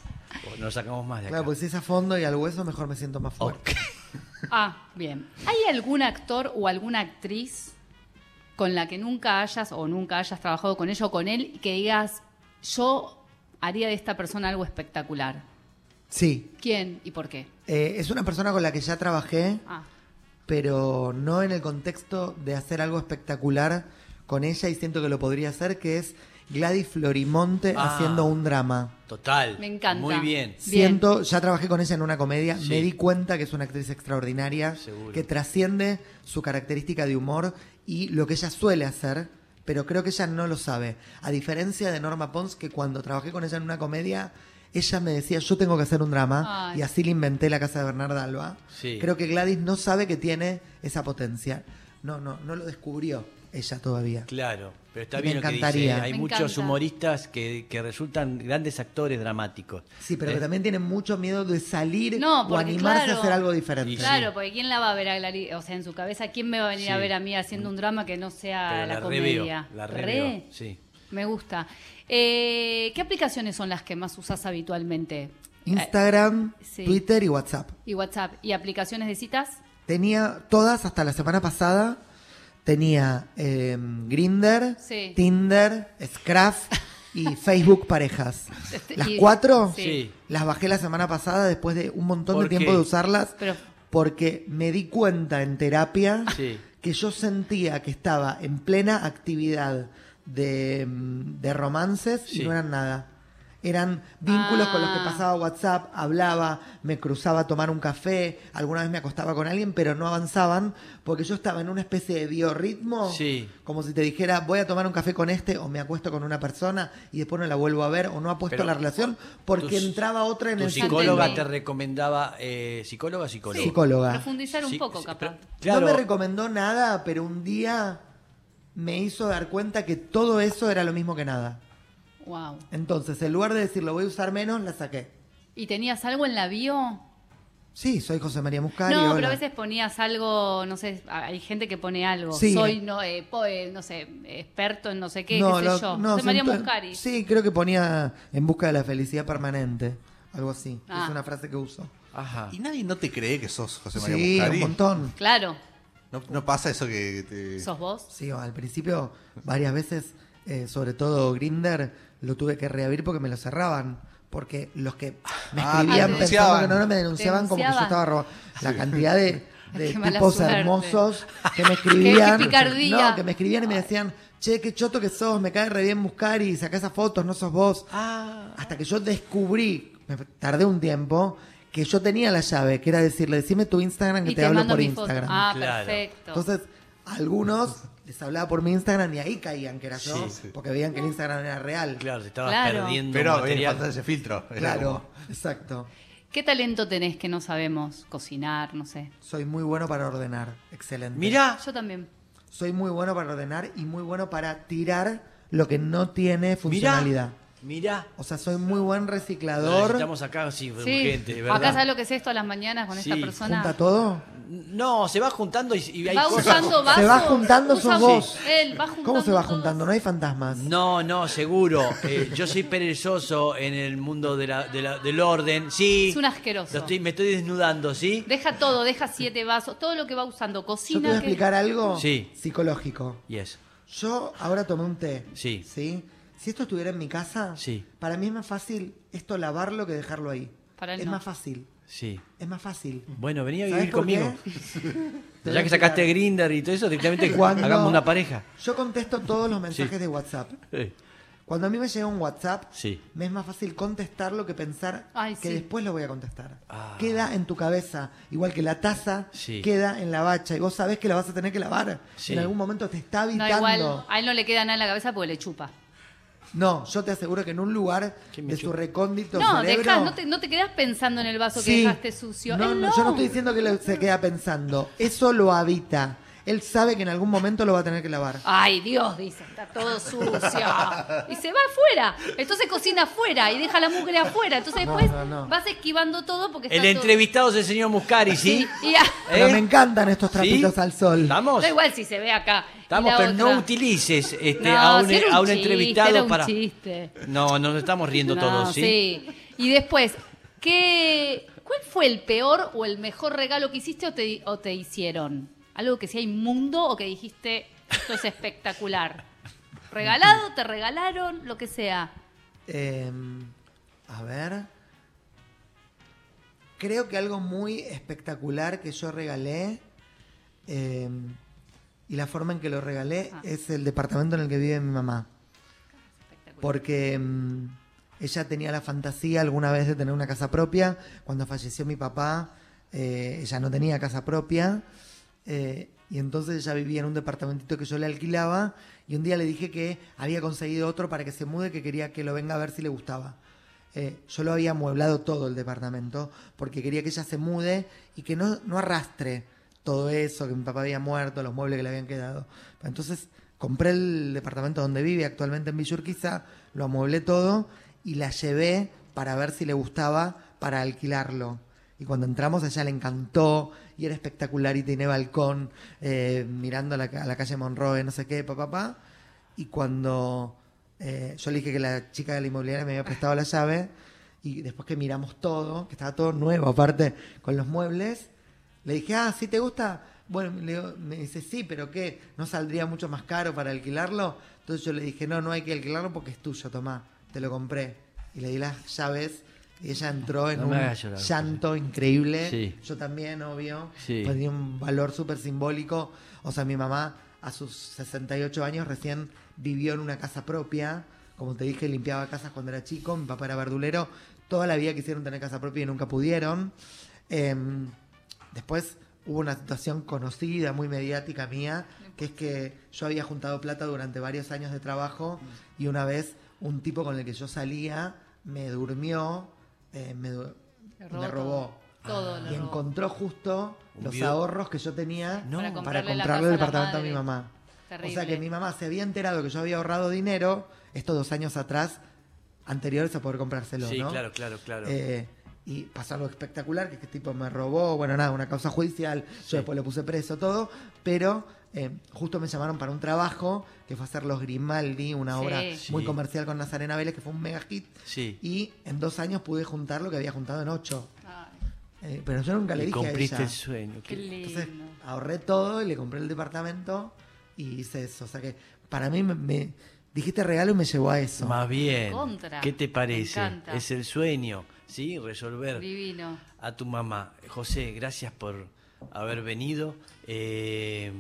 Nos sacamos más de acá. Claro, pues si es a fondo y al hueso, mejor me siento más fuerte. [LAUGHS] Ah, bien. ¿Hay algún actor o alguna actriz con la que nunca hayas o nunca hayas trabajado con ella o con él y que digas, yo haría de esta persona algo espectacular? Sí, ¿Quién y por qué? eh, es una persona con la que ya trabajé, Ah, pero no en el contexto de hacer algo espectacular con ella y siento que lo podría hacer, que es Gladys Florimonte Ah. haciendo un drama. Total. Me encanta. Muy bien. Siento, ya trabajé con ella en una comedia, Sí. me di cuenta que es una actriz extraordinaria, Seguro. que trasciende su característica de humor y lo que ella suele hacer, pero creo que ella no lo sabe. A diferencia de Norma Pons, que cuando trabajé con ella en una comedia, ella me decía, yo tengo que hacer un drama, Ay. y así le inventé la casa de Bernarda Alba. Sí. Creo que Gladys no sabe que tiene esa potencia. No, no, no lo descubrió ella todavía. Claro, pero está me bien que dice. encantaría. Hay Me muchos encanta. humoristas que, que resultan grandes actores dramáticos. Sí, pero ¿Eh? que también tiene mucho miedo de salir No, o animarse claro. a hacer algo diferente. Y sí. claro, porque ¿quién la va a ver a Gladys? O sea, en su cabeza, ¿quién me va a venir Sí. a ver a mí haciendo un drama que no sea Pero la, la comedia? reveo, la Re. reveo, sí. Me gusta. Eh, ¿Qué aplicaciones son las que más usas habitualmente? Instagram, Eh, sí. Twitter y WhatsApp. Y WhatsApp. ¿Y aplicaciones de citas? Tenía todas hasta la semana pasada. Tenía eh, Grinder, Sí. Tinder, Scruff y [LAUGHS] Facebook Parejas. Este, Las cuatro Sí. Las bajé la semana pasada después de un montón de ¿Por tiempo qué? de usarlas Pero- porque me di cuenta en terapia Sí. que yo sentía que estaba en plena actividad de, de romances Sí. y no eran nada. Eran vínculos con los que Ah. pasaba WhatsApp, hablaba, me cruzaba a tomar un café, alguna vez me acostaba con alguien, pero no avanzaban porque yo estaba en una especie de biorritmo, Sí. como si te dijera voy a tomar un café con este o me acuesto con una persona y después no la vuelvo a ver o no ha puesto Pero la relación porque tu- entraba otra en Tu el psicóloga te recomendaba, eh, psicóloga, psicólogo. Psicóloga. Profundizar un Sí, poco, sí, capaz. pero- claro, No me recomendó nada, pero un día me hizo dar cuenta que todo eso era lo mismo que nada. Wow. Entonces, en lugar de decir lo voy a usar menos, la saqué. ¿Y tenías algo en la bio? Sí, soy José María Muscari. no, hola. pero a veces ponías algo, no sé, hay gente que pone algo. Sí. Soy, no, eh, po- eh, no sé, experto en no sé qué, No, qué sé lo- yo. no, José María Muscari. Sí, creo que ponía en busca de la felicidad permanente. Algo así. Ah. Es una frase que uso. Ajá. ¿Y nadie no te cree que sos José María Sí, Muscari? un montón. Claro, ¿No, no pasa eso que te... sos vos. Sí, al principio, varias veces, eh, sobre todo Grinder, lo tuve que reabrir porque me lo cerraban. Porque los que me Ah, escribían te pensando que no, no me denunciaban como que yo estaba robando. La cantidad de, [LAUGHS] de tipos suerte. hermosos que me [LAUGHS] escribían. Qué. No, que me escribían y me decían, che, qué choto que sos, me cae re bien buscar y saca esas fotos, no sos vos. Ah, Hasta que yo descubrí, me tardé un tiempo, que yo tenía la llave, que era decirle, decime tu Instagram que Y te, te hablo por. Instagram. Ah, Claro. perfecto. Entonces, algunos les hablaba por mi Instagram y ahí caían que era yo, Sí, sí. porque veían que el Instagram era real. claro, te estabas Claro. perdiendo Pero material. ese filtro. Claro, como- exacto. ¿Qué talento tenés que no sabemos? Cocinar, no sé. Soy muy bueno para ordenar, excelente. Mirá, Yo también. Soy muy bueno para ordenar y muy bueno para tirar lo que no tiene funcionalidad. mirá. O sea, soy muy buen reciclador. Necesitamos acá, sí, Sí. urgente, ¿verdad? Acá sabes lo que es esto a las mañanas con Sí. esta persona. ¿Junta todo? No, se va juntando y, y hay Va cosas. usando vasos. Se va juntando sos vos. Él va juntando ¿Cómo se va todo. juntando? No hay fantasmas. No, no, seguro. Eh, yo soy perezoso en el mundo de la, de la- del orden. Sí. Es un asqueroso. Lo estoy- me estoy desnudando, ¿sí? Deja todo, deja siete vasos, todo lo que va usando. Yo te voy Cocina. que- explicar algo Sí. psicológico. Yes. Yo ahora tomé un té. Sí. ¿Sí? Si esto estuviera en mi casa, Sí. para mí es más fácil esto lavarlo que dejarlo ahí. Para él es no. más fácil. Sí. Es más fácil. Bueno, venía a ¿Sabes vivir conmigo. [LAUGHS] Ya que sacaste. Grinder y todo eso, directamente [LAUGHS] Cuando- hagamos una pareja. Yo contesto todos los mensajes Sí. de WhatsApp. Sí. Cuando a mí me llega un WhatsApp, Sí. me es más fácil contestarlo que pensar Ay, que sí. después lo voy a contestar. Ah. Queda en tu cabeza, igual que la taza Sí. queda en la bacha y vos sabés que la vas a tener que lavar. Sí. En algún momento te está No, habitando. igual a él no le queda nada en la cabeza porque le chupa. No, yo te aseguro que en un lugar ¿Qué me de su recóndito No, cerebro... dejás, no, te, no te quedás pensando en el vaso que Sí. dejaste sucio. No, no, yo no estoy diciendo que lo- se queda pensando. Eso lo habita. Él sabe que en algún momento lo va a tener que lavar. Ay, Dios, dice, está todo sucio. Y se va afuera. Entonces cocina afuera y deja la mugre afuera. Entonces después no, no. vas esquivando todo porque está El todo- entrevistado es el señor Muscari, ¿sí? Sí, y a- Pero ¿Eh? me encantan estos ¿Sí? trapitos al sol. ¿Estamos? Da igual si se ve acá. Estamos, pero no utilices este, No, a un, si era un a un chiste, entrevistado era un para. chiste. No, nos estamos riendo No, todos, ¿sí? Y después, ¿qué, ¿cuál fue el peor o el mejor regalo que hiciste o te, o te hicieron? Algo que sea inmundo o que dijiste, esto es espectacular. [LAUGHS] ¿Regalado? ¿Te regalaron? Lo que sea. Eh, a ver. Creo que algo muy espectacular que yo regalé eh, y la forma en que lo regalé Ah. es el departamento en el que vive mi mamá. Porque mm, ella tenía la fantasía alguna vez de tener una casa propia. Cuando falleció mi papá, eh, ella no tenía casa propia. Eh, y entonces ella vivía en un departamentito que yo le alquilaba. Y un día le dije que había conseguido otro para que se mude, que quería que lo venga a ver si le gustaba. Eh, yo lo había amueblado todo el departamento porque quería que ella se mude y que no, no arrastre todo eso, que mi papá había muerto, los muebles que le habían quedado. Entonces compré el departamento donde vive actualmente en Villurquiza, lo amueblé todo y la llevé para ver si le gustaba para alquilarlo. Y cuando entramos a ella le encantó y era espectacular y tiene balcón eh, mirando a la, a la calle Monroe, no sé qué, papá, papá. Y cuando eh, yo le dije que la chica de la inmobiliaria me había prestado la llave y después que miramos todo, que estaba todo nuevo aparte con los muebles, le dije, ah, ¿sí te gusta? Bueno, le digo- me dice, sí, pero ¿qué? ¿No saldría mucho más caro para alquilarlo? Entonces yo le dije, no, no hay que alquilarlo porque es tuyo, tomá, te lo compré. Y le di las llaves ella entró en No un llorar, llanto increíble. Sí. Yo también, obvio. Sí. Pues tenía un valor súper simbólico. O sea, mi mamá a sus 68 años recién vivió en una casa propia como te dije, limpiaba casas cuando era chico, mi papá era verdulero, toda la vida quisieron tener casa propia y nunca pudieron. Em, después hubo una situación conocida, muy mediática mía, que es que yo había juntado plata durante varios años de trabajo y una vez un tipo con el que yo salía me durmió, eh, me, robó todo. Le y robó. encontró justo los video- ahorros que yo tenía No. Para para comprarle el departamento a mi mamá. Terrible. O sea que mi mamá se había enterado que yo había ahorrado dinero estos dos años atrás, anteriores a poder comprárselo, Sí, ¿no? claro, claro, claro. Eh, y pasó algo espectacular, que este tipo me robó, bueno, nada, una causa judicial, Sí. yo después lo puse preso, todo, pero eh, justo me llamaron para un trabajo, que fue hacer Los Grimaldi, una Sí. obra Sí. muy comercial con Nazarena Vélez, que fue un mega hit, sí. y en dos años pude juntar lo que había juntado en ocho. Eh, pero yo nunca le Le dije a cumpliste ella. el sueño. qué lindo. Entonces ahorré todo y le compré el departamento y hice eso. O sea que para mí me, me- dijiste regalo y me llevó a eso. Más bien. Contra. ¿Qué te Me parece? encanta. Es el sueño, ¿sí? Resolver Divino. a tu mamá. José, gracias por haber venido. Eh,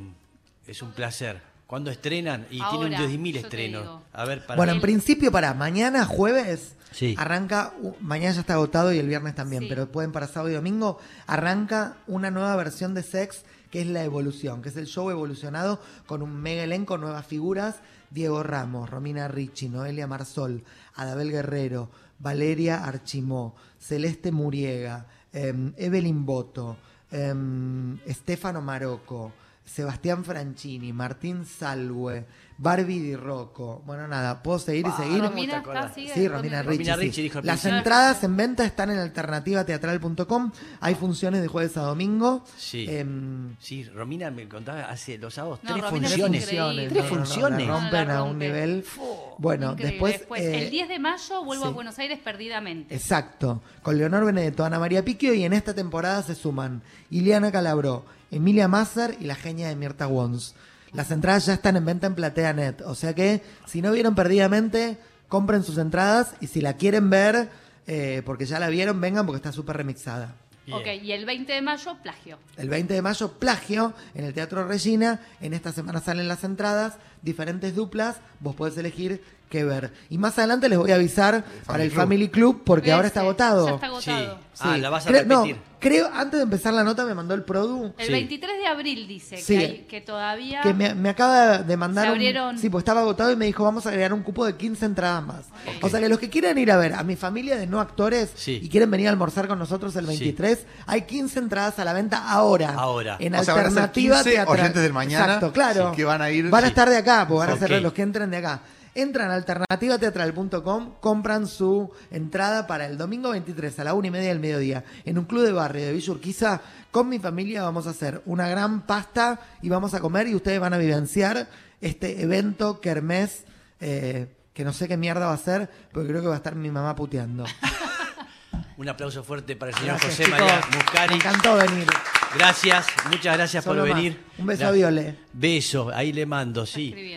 es un placer. ¿Cuándo estrenan? Y tiene Ahora, un 10.000 yo te estrenos. A ver, para Bueno, en principio para mañana, jueves, Sí. arranca, mañana ya está agotado y el viernes también, Sí. pero pueden para sábado y domingo, arranca una nueva versión de Sex, que es La Evolución, que es el show evolucionado con un mega elenco, nuevas figuras, Diego Ramos, Romina Ricci, Noelia Marsol, Adabel Guerrero, Valeria Archimó, Celeste Muriega, em, Evelyn Boto, em, Estefano Marocco, Sebastián Franchini, Martín Salwe, Barbie Di Rocco. Bueno, nada, puedo seguir y seguir. Romina ¿cómo te está, sigue. Sí, Romina Ricci. Romina sí. Ricci dijo al Las entradas en venta están en alternativateatral.com. Hay funciones de jueves a domingo. Sí. Em, Sí, Romina me contaba hace los sábados No, tres Romina es funciones. Tres no, no, no, funciones. rompen a un nivel. Bueno, Increíble. después. eh, el 10 de mayo vuelvo a sí. Buenos Aires perdidamente. Exacto. Con Leonor Benedetto, Ana María Piquio y en esta temporada se suman Iliana Calabró, Emilia Masser y la genia de Mirta Wons. Las entradas ya están en venta en PlateaNet, o sea que si no vieron perdidamente, compren sus entradas y si la quieren ver, eh, porque ya la vieron, vengan porque está súper remixada. Bien. Ok, y el 20 de mayo, plagio. El 20 de mayo, plagio en el Teatro Regina. En esta semana salen las entradas, diferentes duplas. Vos podés elegir qué ver. Y más adelante les voy a avisar para el Club. Family Club porque ahora está agotado. Ya está agotado. Sí. Ah, la vas a no, repetir. Creo, antes de empezar la nota me mandó el Produ. El Sí. 23 de abril dice Sí. que, hay- que todavía. Que me, me acaba de mandar Se un- abrieron. sí, pues estaba agotado y me dijo vamos a agregar un cupo de 15 entradas más. O sea que los que quieran ir a ver a mi familia de no actores Sí. y quieren venir a almorzar con nosotros el 23, hay 15 entradas a la venta ahora. Ahora. En O sea, van a ser alternativa 15 teatral. oyentes del mañana Exacto, claro. que van a ir- Van a estar de acá, pues van a ser los que entren de acá. Entran a alternativateatral.com, compran su entrada para el domingo 23 a la una y media del mediodía en un club de barrio de Villa Urquiza. Con mi familia vamos a hacer una gran pasta y vamos a comer y ustedes van a vivenciar este evento kermés eh, que no sé qué mierda va a ser, porque creo que va a estar mi mamá puteando. [LAUGHS] Un aplauso fuerte para el señor Gracias, José chicos. María Me Muscari. encantó venir. Gracias, muchas gracias Solo por más. venir. Un beso a Viole. Beso, ahí le mando, sí.